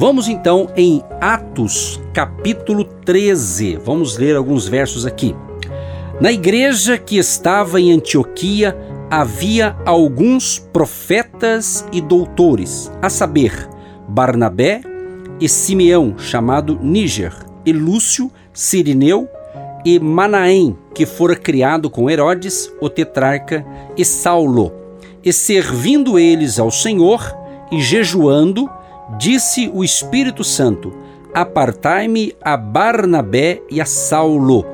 Vamos então em Atos, capítulo 13. Vamos ler alguns versos aqui. Na igreja que estava em Antioquia havia alguns profetas e doutores, a saber, Barnabé e Simeão, chamado Níger, e Lúcio, Sirineu e Manaém, que fora criado com Herodes, o tetrarca, e Saulo. E servindo eles ao Senhor e jejuando, disse o Espírito Santo: Apartai-me a Barnabé e a Saulo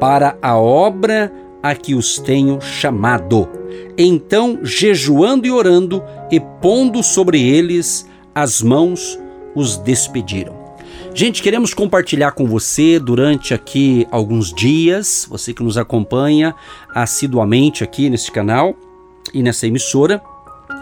para a obra a que os tenho chamado. Então, jejuando e orando e pondo sobre eles as mãos, os despediram. Gente, queremos compartilhar com você durante aqui alguns dias, você que nos acompanha assiduamente aqui nesse canal e nessa emissora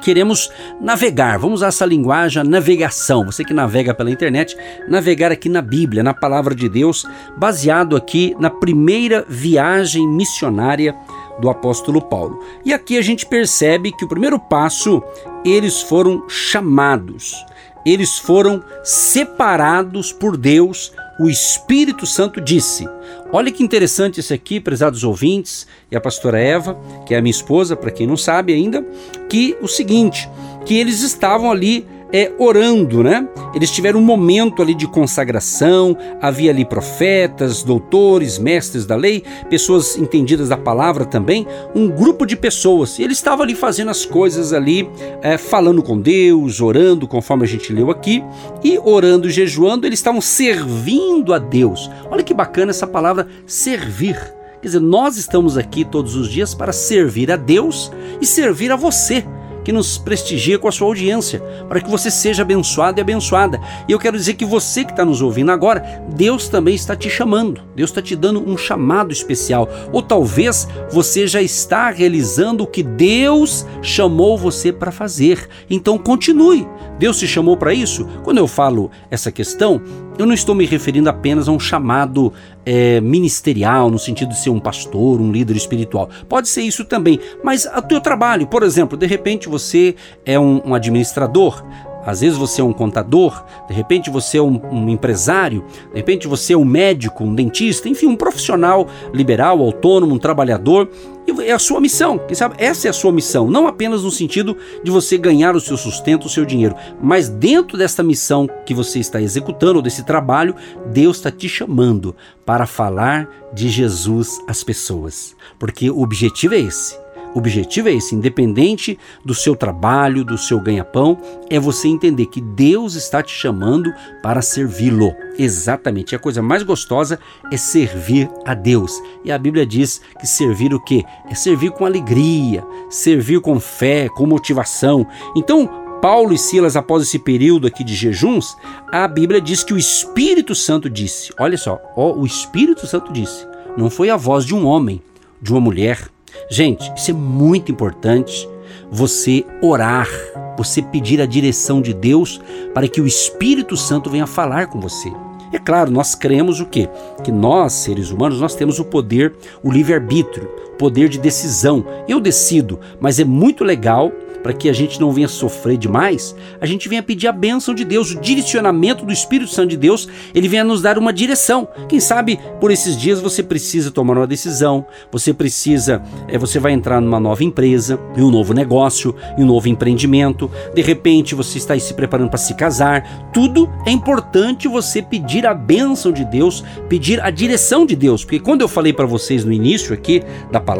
queremos navegar, vamos usar essa linguagem, navegação. Você que navega pela internet, navegar aqui na Bíblia, na palavra de Deus, baseado aqui na primeira viagem missionária do apóstolo Paulo. E aqui a gente percebe que o primeiro passo, eles foram chamados, eles foram separados por Deus o Espírito Santo disse. Olha que interessante isso aqui, prezados ouvintes, e a pastora Eva, que é a minha esposa, para quem não sabe ainda, que o seguinte, que eles estavam ali é, orando, né? Eles tiveram um momento ali de consagração, havia ali profetas, doutores, mestres da lei, pessoas entendidas da palavra também, um grupo de pessoas. E eles estavam ali fazendo as coisas ali, é, falando com Deus, orando, conforme a gente leu aqui, e orando, jejuando, eles estavam servindo a Deus. Olha que bacana essa palavra servir. Quer dizer, nós estamos aqui todos os dias para servir a Deus e servir a você que nos prestigia com a sua audiência, para que você seja abençoado e abençoada. E eu quero dizer que você que está nos ouvindo agora, Deus também está te chamando, Deus está te dando um chamado especial. Ou talvez você já está realizando o que Deus chamou você para fazer. Então continue. Deus te chamou para isso? Quando eu falo essa questão, eu não estou me referindo apenas a um chamado é, ministerial, no sentido de ser um pastor, um líder espiritual. Pode ser isso também, mas o teu trabalho, por exemplo, de repente você é um, um administrador, às vezes você é um contador, de repente você é um, um, empresário, de repente você é um médico, um dentista, enfim, um profissional liberal, autônomo, um trabalhador. E é a sua missão, quem sabe? Essa é a sua missão, não apenas no sentido de você ganhar o seu sustento, o seu dinheiro, mas dentro desta missão que você está executando, desse trabalho, Deus está te chamando para falar de Jesus às pessoas, porque o objetivo é esse o objetivo é esse, independente do seu trabalho, do seu ganha-pão, é você entender que Deus está te chamando para servi-lo. Exatamente. A coisa mais gostosa é servir a Deus. E a Bíblia diz que servir o quê? É servir com alegria, servir com fé, com motivação. Então, Paulo e Silas, após esse período aqui de jejuns, a Bíblia diz que o Espírito Santo disse: olha só, ó, o Espírito Santo disse, não foi a voz de um homem, de uma mulher, Gente, isso é muito importante. Você orar, você pedir a direção de Deus para que o Espírito Santo venha falar com você. É claro, nós cremos o quê? Que nós, seres humanos, nós temos o poder, o livre-arbítrio, poder de decisão. Eu decido, mas é muito legal para que a gente não venha sofrer demais, a gente venha pedir a bênção de Deus, o direcionamento do Espírito Santo de Deus, ele venha nos dar uma direção. Quem sabe por esses dias você precisa tomar uma decisão, você precisa, é, você vai entrar numa nova empresa, em um novo negócio, em um novo empreendimento, de repente você está se preparando para se casar. Tudo é importante você pedir a bênção de Deus, pedir a direção de Deus, porque quando eu falei para vocês no início aqui da palavra,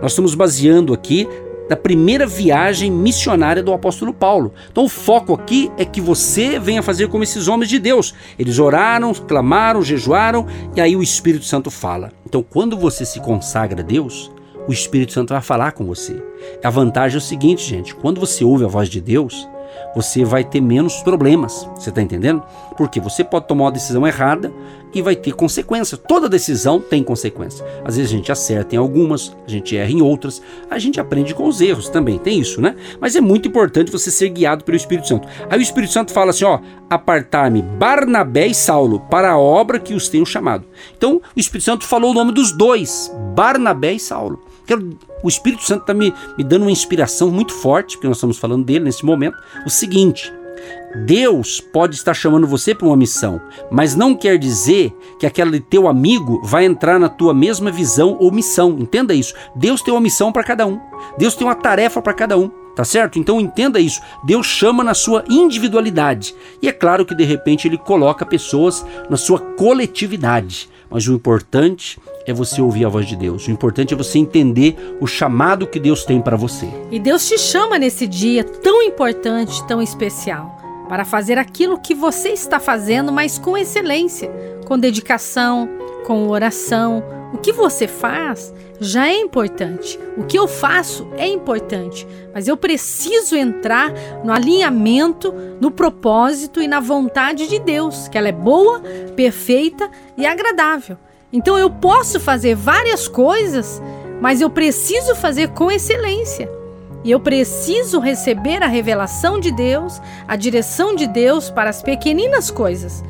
nós estamos baseando aqui da primeira viagem missionária do apóstolo Paulo. Então o foco aqui é que você venha fazer como esses homens de Deus. Eles oraram, clamaram, jejuaram e aí o Espírito Santo fala. Então quando você se consagra a Deus, o Espírito Santo vai falar com você. A vantagem é o seguinte, gente: quando você ouve a voz de Deus, você vai ter menos problemas. Você está entendendo? Porque você pode tomar uma decisão errada e vai ter consequência. Toda decisão tem consequência. Às vezes a gente acerta em algumas, a gente erra em outras, a gente aprende com os erros também, tem isso, né? Mas é muito importante você ser guiado pelo Espírito Santo. Aí o Espírito Santo fala assim: ó, apartar-me Barnabé e Saulo para a obra que os tenho chamado. Então o Espírito Santo falou o nome dos dois, Barnabé e Saulo. Quero, o Espírito Santo está me, me dando uma inspiração muito forte, porque nós estamos falando dele nesse momento. O seguinte: Deus pode estar chamando você para uma missão, mas não quer dizer que aquele teu amigo vai entrar na tua mesma visão ou missão. Entenda isso. Deus tem uma missão para cada um. Deus tem uma tarefa para cada um. Tá certo? Então entenda isso. Deus chama na sua individualidade. E é claro que de repente ele coloca pessoas na sua coletividade. Mas o importante é você ouvir a voz de Deus. O importante é você entender o chamado que Deus tem para você. E Deus te chama nesse dia tão importante, tão especial para fazer aquilo que você está fazendo, mas com excelência, com dedicação, com oração. O que você faz já é importante. O que eu faço é importante, mas eu preciso entrar no alinhamento, no propósito e na vontade de Deus, que ela é boa, perfeita e agradável. Então eu posso fazer várias coisas, mas eu preciso fazer com excelência. E eu preciso receber a revelação de Deus, a direção de Deus para as pequeninas coisas,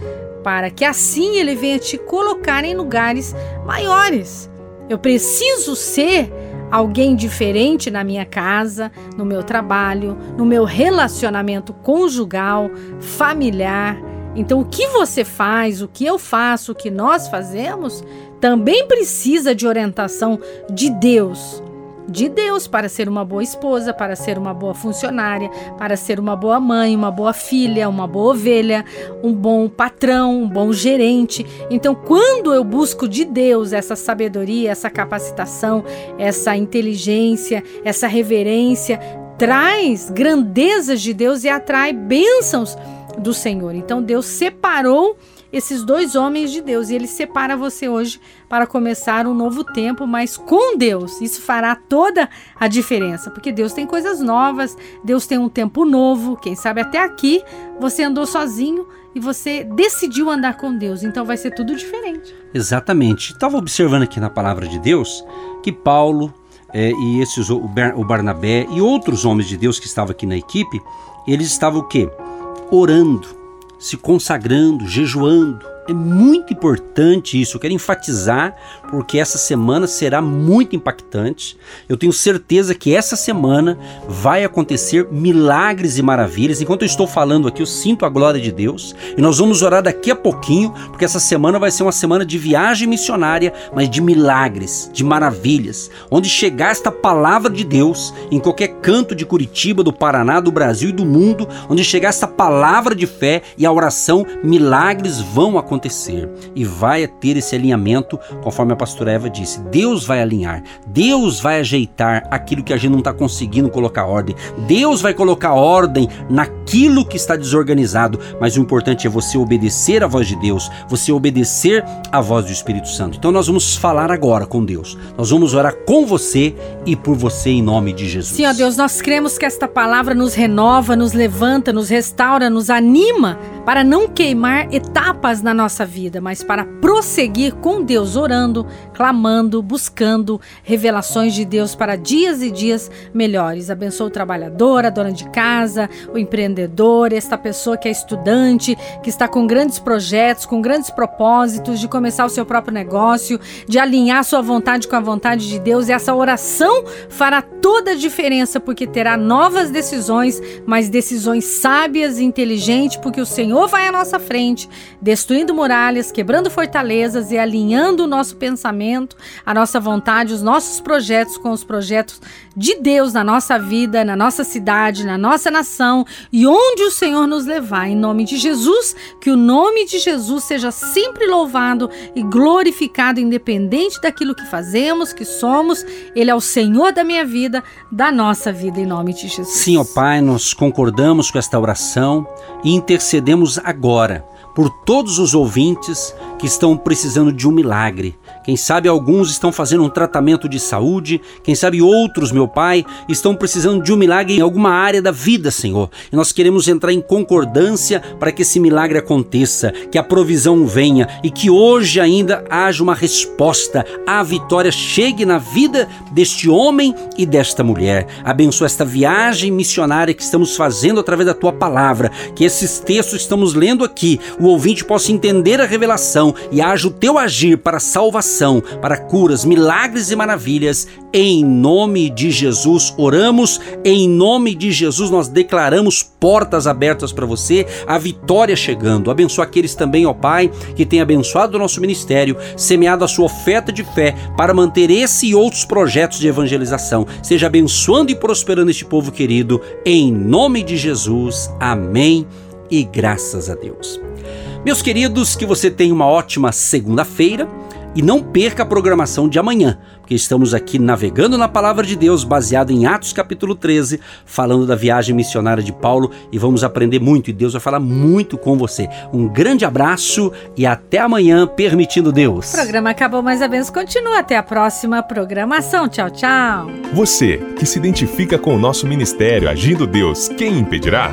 para que assim Ele venha te colocar em lugares maiores. Eu preciso ser alguém diferente na minha casa, no meu trabalho, no meu relacionamento conjugal, familiar. Então, o que você faz, o que eu faço, o que nós fazemos, também precisa de orientação de Deus de Deus para ser uma boa esposa, para ser uma boa funcionária, para ser uma boa mãe, uma boa filha, uma boa ovelha, um bom patrão, um bom gerente. Então, quando eu busco de Deus essa sabedoria, essa capacitação, essa inteligência, essa reverência, traz grandezas de Deus e atrai bênçãos do Senhor. Então, Deus separou esses dois homens de Deus. E ele separa você hoje para começar um novo tempo, mas com Deus. Isso fará toda a diferença, porque Deus tem coisas novas, Deus tem um tempo novo. Quem sabe até aqui você andou sozinho e você decidiu andar com Deus, então vai ser tudo diferente. Exatamente. Estava observando aqui na palavra de Deus que Paulo é, e esses o Barnabé e outros homens de Deus que estavam aqui na equipe, eles estavam o quê? Orando se consagrando, jejuando, é muito importante isso. Eu quero enfatizar porque essa semana será muito impactante. Eu tenho certeza que essa semana vai acontecer milagres e maravilhas. Enquanto eu estou falando aqui, eu sinto a glória de Deus. E nós vamos orar daqui a pouquinho, porque essa semana vai ser uma semana de viagem missionária, mas de milagres, de maravilhas. Onde chegar esta palavra de Deus em qualquer canto de Curitiba, do Paraná, do Brasil e do mundo, onde chegar esta palavra de fé e a oração, milagres vão acontecer acontecer e vai ter esse alinhamento, conforme a pastora Eva disse. Deus vai alinhar, Deus vai ajeitar aquilo que a gente não está conseguindo colocar ordem. Deus vai colocar ordem naquilo que está desorganizado, mas o importante é você obedecer à voz de Deus, você obedecer à voz do Espírito Santo. Então nós vamos falar agora com Deus. Nós vamos orar com você e por você em nome de Jesus. Ó Deus, nós cremos que esta palavra nos renova, nos levanta, nos restaura, nos anima para não queimar etapas na nossa vida, mas para prosseguir com Deus, orando, clamando, buscando revelações de Deus para dias e dias melhores. Abençoa o trabalhador, a dona de casa, o empreendedor, esta pessoa que é estudante, que está com grandes projetos, com grandes propósitos de começar o seu próprio negócio, de alinhar sua vontade com a vontade de Deus. E essa oração fará toda a diferença, porque terá novas decisões, mas decisões sábias e inteligentes, porque o Senhor vai à nossa frente, destruindo muralhas, quebrando fortalezas e alinhando o nosso pensamento, a nossa vontade, os nossos projetos com os projetos de Deus na nossa vida, na nossa cidade, na nossa nação e onde o Senhor nos levar. Em nome de Jesus, que o nome de Jesus seja sempre louvado e glorificado, independente daquilo que fazemos, que somos. Ele é o Senhor da minha vida, da nossa vida, em nome de Jesus. Sim, ó Pai, nós concordamos com esta oração e intercedemos agora por todos os ouvintes que estão precisando de um milagre. Quem sabe alguns estão fazendo um tratamento de saúde, quem sabe outros, meu Pai, estão precisando de um milagre em alguma área da vida, Senhor. E nós queremos entrar em concordância para que esse milagre aconteça, que a provisão venha e que hoje ainda haja uma resposta, a vitória chegue na vida deste homem e desta mulher. Abençoa esta viagem missionária que estamos fazendo através da tua palavra, que esses textos que estamos lendo aqui, o ouvinte possa entender a revelação e haja o teu agir para salvação, para curas, milagres e maravilhas. Em nome de Jesus oramos, em nome de Jesus nós declaramos portas abertas para você, a vitória chegando. Abençoa aqueles também, ó Pai, que tem abençoado o nosso ministério, semeado a sua oferta de fé para manter esse e outros projetos de evangelização. Seja abençoando e prosperando este povo querido, em nome de Jesus. Amém e graças a Deus. Meus queridos, que você tenha uma ótima segunda-feira e não perca a programação de amanhã, porque estamos aqui navegando na palavra de Deus, baseado em Atos capítulo 13, falando da viagem missionária de Paulo e vamos aprender muito e Deus vai falar muito com você. Um grande abraço e até amanhã, permitindo Deus. O programa acabou, mas a bênção continua. Até a próxima programação. Tchau, tchau. Você que se identifica com o nosso ministério Agindo Deus, quem impedirá?